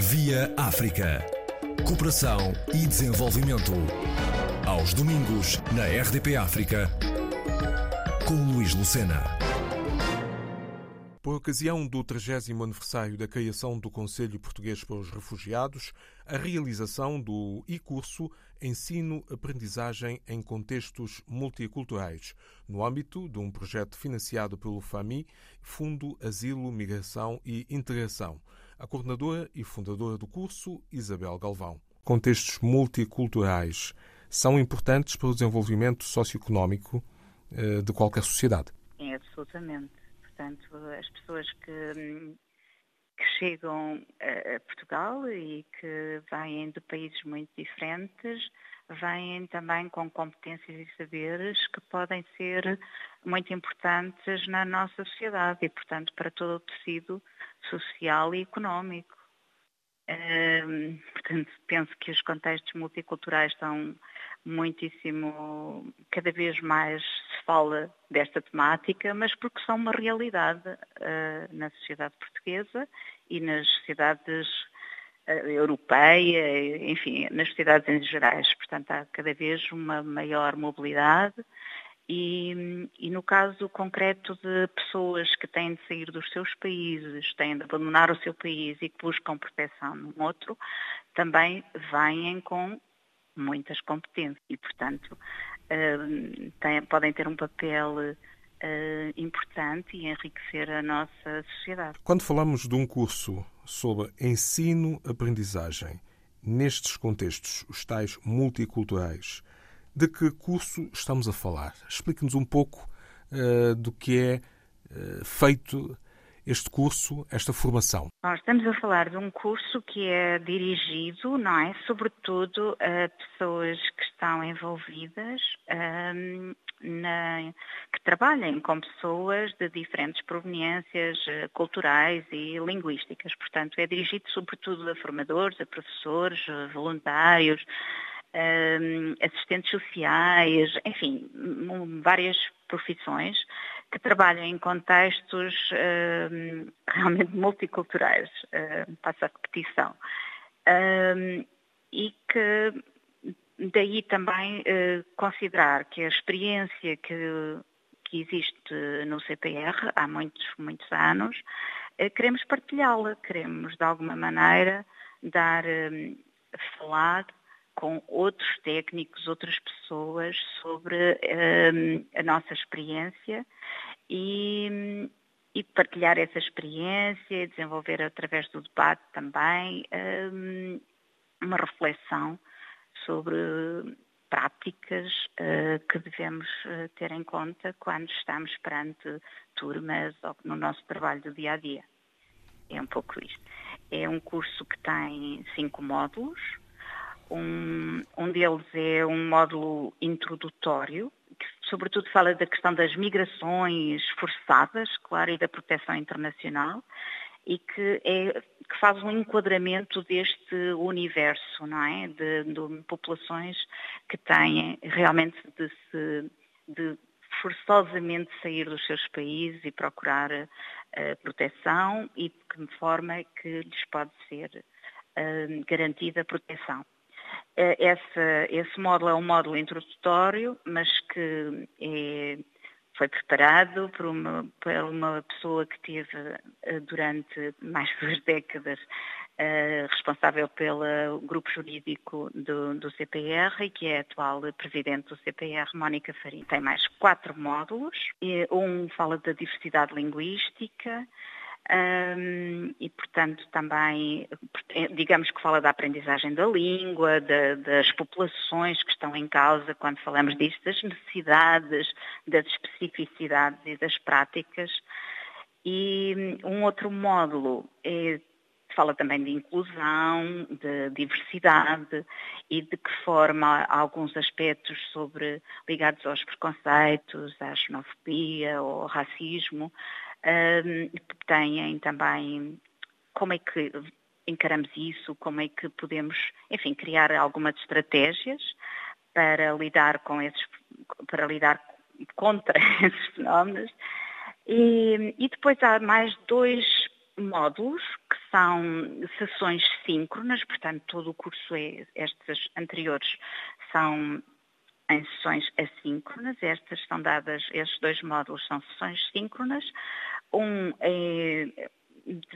Via África. Cooperação e desenvolvimento. Aos domingos, na RDP África, com Luís Lucena. Por ocasião do 30 aniversário da criação do Conselho Português para os Refugiados, a realização do e-curso Ensino-Aprendizagem em Contextos Multiculturais, no âmbito de um projeto financiado pelo FAMI, Fundo Asilo, Migração e Integração. A coordenadora e fundadora do curso, Isabel Galvão. Contextos multiculturais são importantes para o desenvolvimento socioeconómico eh, de qualquer sociedade. É, absolutamente. Portanto, as pessoas que, que chegam a Portugal e que vêm de países muito diferentes vêm também com competências e saberes que podem ser muito importantes na nossa sociedade e, portanto, para todo o tecido social e económico. Portanto, penso que os contextos multiculturais estão muitíssimo, cada vez mais se fala desta temática, mas porque são uma realidade uh, na sociedade portuguesa e nas sociedades uh, europeia, enfim, nas sociedades em gerais. Portanto, há cada vez uma maior mobilidade e, e, no caso concreto de pessoas que têm de sair dos seus países, têm de abandonar o seu país e que buscam proteção num outro, também vêm com muitas competências e, portanto, uh, têm, podem ter um papel uh, importante e enriquecer a nossa sociedade. Quando falamos de um curso sobre ensino-aprendizagem, nestes contextos, os tais multiculturais, de que curso estamos a falar? Explique-nos um pouco uh, do que é uh, feito este curso, esta formação. Nós estamos a falar de um curso que é dirigido, não é, sobretudo a pessoas que estão envolvidas um, na, que trabalhem com pessoas de diferentes proveniências eh, culturais e linguísticas. Portanto, é dirigido sobretudo a formadores, a professores, a voluntários, um, assistentes sociais, enfim, várias profissões que trabalham em contextos um, realmente multiculturais, uh, passa a repetição, um, e que daí também uh, considerar que a experiência que, que existe no CPR há muitos, muitos anos, uh, queremos partilhá-la, queremos de alguma maneira dar, falar com outros técnicos, outras pessoas sobre um, a nossa experiência e, e, partilhar essa experiência, desenvolver através do debate também um, uma reflexão sobre práticas uh, que devemos uh, ter em conta quando estamos perante turmas ou no nosso trabalho do dia a dia. É um pouco isto. É um curso que tem cinco módulos, um, um deles é um módulo introdutório, que sobretudo fala da questão das migrações forçadas, claro, e da proteção internacional, e que, é, que faz um enquadramento deste universo, não é? De, de populações que têm realmente de se de forçosamente sair dos seus países e procurar uh, proteção e de que forma que lhes pode ser uh, garantida proteção. Eh, esse, esse módulo é um módulo introdutório, mas que é, foi preparado por uma, por uma pessoa que teve eh, durante mais de duas décadas Uh, responsável pelo grupo jurídico do, do, CPR e que é a atual presidente do CPR, Mónica Farinha. Tem mais quatro módulos. Um fala da diversidade linguística, um, e, portanto, também, digamos que fala da aprendizagem da língua, de, das populações que estão em causa quando falamos disso, das necessidades, das especificidades e das práticas. E um outro módulo é, fala também de inclusão, de diversidade e de que forma alguns aspectos sobre ligados aos preconceitos, à xenofobia ou ao racismo um, têm também como é que encaramos isso, como é que podemos, enfim, criar algumas estratégias para lidar com esses, para lidar contra esses fenómenos. E, e depois há mais dois módulos que são sessões síncronas, portanto, todo o curso é, estes anteriores são em sessões assíncronas, estas são dadas, estes dois módulos são sessões síncronas, um é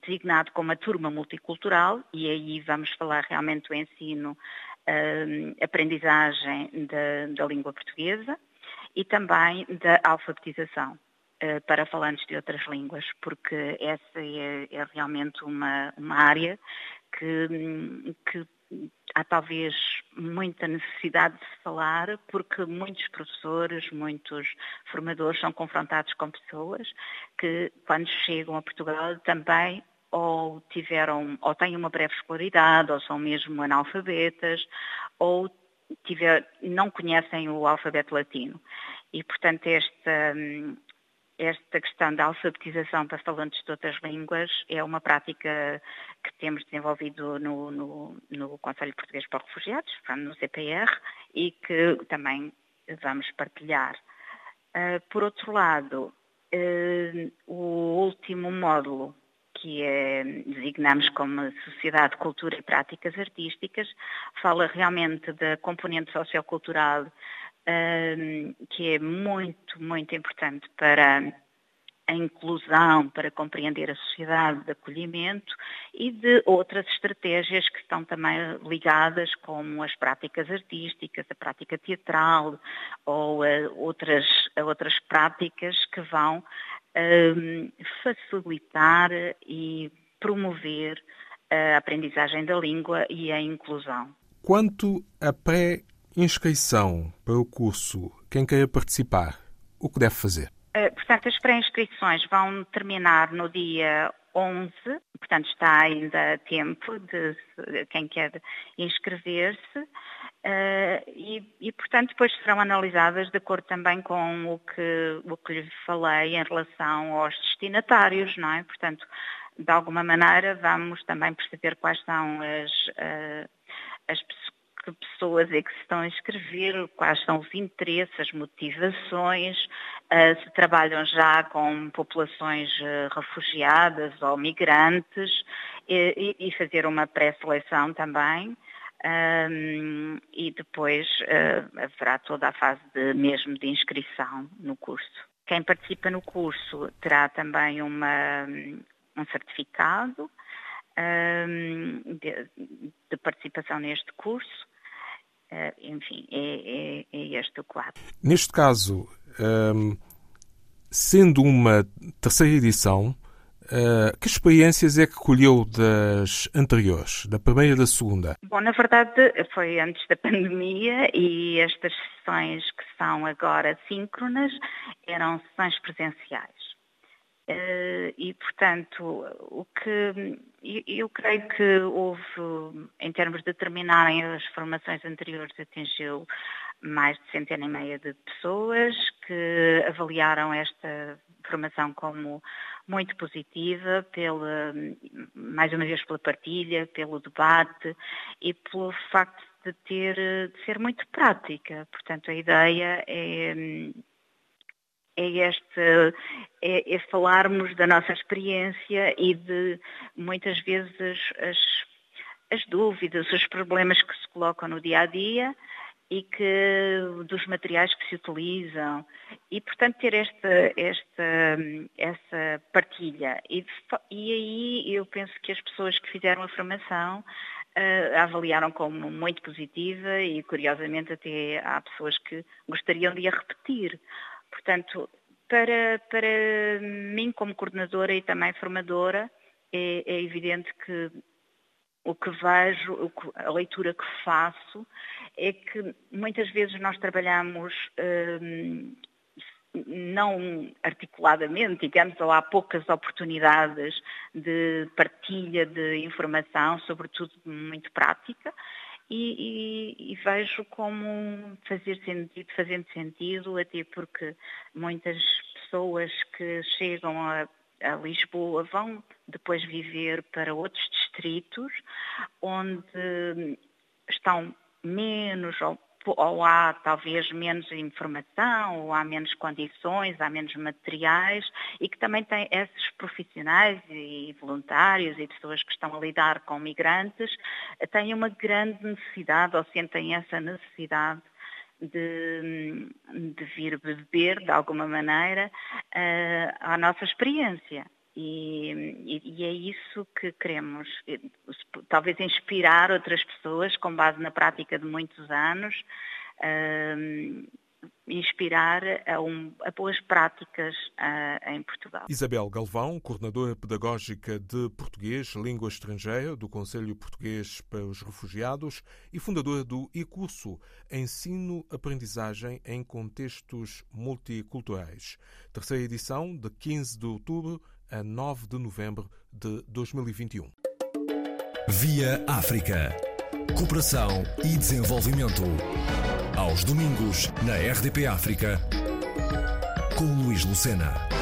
designado como a turma multicultural, e aí vamos falar realmente do ensino, uh, aprendizagem da, da língua portuguesa e também da alfabetização. Eh, para falantes de outras línguas, porque essa é, é realmente uma, uma área que, que há talvez muita necessidade de se falar, porque muitos professores, muitos formadores são confrontados com pessoas que, quando chegam a Portugal, também ou tiveram, ou têm uma breve escolaridade, ou são mesmo analfabetas, ou tiver, não conhecem o alfabeto latino. E, portanto, esta, esta questão da alfabetização para falantes de outras línguas é uma prática que temos desenvolvido no, no, no Conselho Português para Refugiados, no CPR, e que também vamos partilhar. Uh, por outro lado, uh, o último módulo, que é, designamos como Sociedade, Cultura e Práticas Artísticas, fala realmente da componente sociocultural que é muito, muito importante para a inclusão, para compreender a sociedade de acolhimento e de outras estratégias que estão também ligadas, como as práticas artísticas, a prática teatral ou a outras, a outras práticas que vão um, facilitar e promover a aprendizagem da língua e a inclusão. Quanto a pré Inscrição para o curso, quem queira participar, o que deve fazer? Uh, portanto, as pré-inscrições vão terminar no dia 11, portanto está ainda a tempo de, quem quer inscrever-se uh, e, e, portanto, depois serão analisadas de acordo também com o que, o que lhe falei em relação aos destinatários, não é? Portanto, de alguma maneira vamos também perceber quais são as, uh, as pessoas que pessoas é que se estão a inscrever, quais são os interesses, as motivações, uh, se trabalham já com populações uh, refugiadas ou migrantes e, fazer uma pré-seleção também. Um, e depois uh, haverá toda a fase de, mesmo de inscrição no curso. Quem participa no curso terá também uma, um certificado um, de, de, participação neste curso enfim, é, é, é, este o quadro. Neste caso, um, sendo uma terceira edição, uh, que experiências é que colheu das anteriores, da primeira e da segunda? Bom, na verdade foi antes da pandemia e estas sessões que são agora síncronas eram sessões presenciais. Uh, e, portanto, o que eu creio que houve, em termos de terminarem as formações anteriores, atingiu mais de centena e meia de pessoas que avaliaram esta formação como muito positiva, pela, mais uma vez pela partilha, pelo debate e pelo facto de ter de ser muito prática. Portanto, a ideia é é este é, é, falarmos da nossa experiência e de muitas vezes as, as dúvidas, os problemas que se colocam no dia a dia e que dos materiais que se utilizam. E portanto ter esta esta essa partilha. E, e aí eu penso que as pessoas que fizeram a formação uh, a avaliaram como muito positiva e curiosamente até há pessoas que gostariam de a repetir Portanto, para, para mim, como coordenadora e também formadora, é, é evidente que o que vejo, a leitura que faço, é que muitas vezes nós trabalhamos hum, não articuladamente, digamos, ou há poucas oportunidades de partilha de informação, sobretudo muito prática, e, e, e, vejo como fazer sentido, fazendo sentido, até porque muitas pessoas que chegam a, a Lisboa vão depois viver para outros distritos onde estão menos ou ou há talvez menos informação, ou há menos condições, há menos materiais, e que também tem esses profissionais e voluntários e pessoas que estão a lidar com migrantes, têm uma grande necessidade ou sentem essa necessidade de, de vir beber, de alguma maneira, uh, à nossa experiência. E, e, é isso que queremos, talvez inspirar outras pessoas com base na prática de muitos anos, uh, inspirar a, um, a, boas práticas uh, em Portugal. Isabel Galvão, coordenadora pedagógica de Português, Língua Estrangeira do Conselho Português para os Refugiados e fundadora do e-curso Ensino-Aprendizagem em Contextos Multiculturais. Terceira edição, de 15 de outubro a 9 de novembro de 2021. Via África. Cooperação e desenvolvimento. Aos domingos, na RDP África, com Luís Lucena.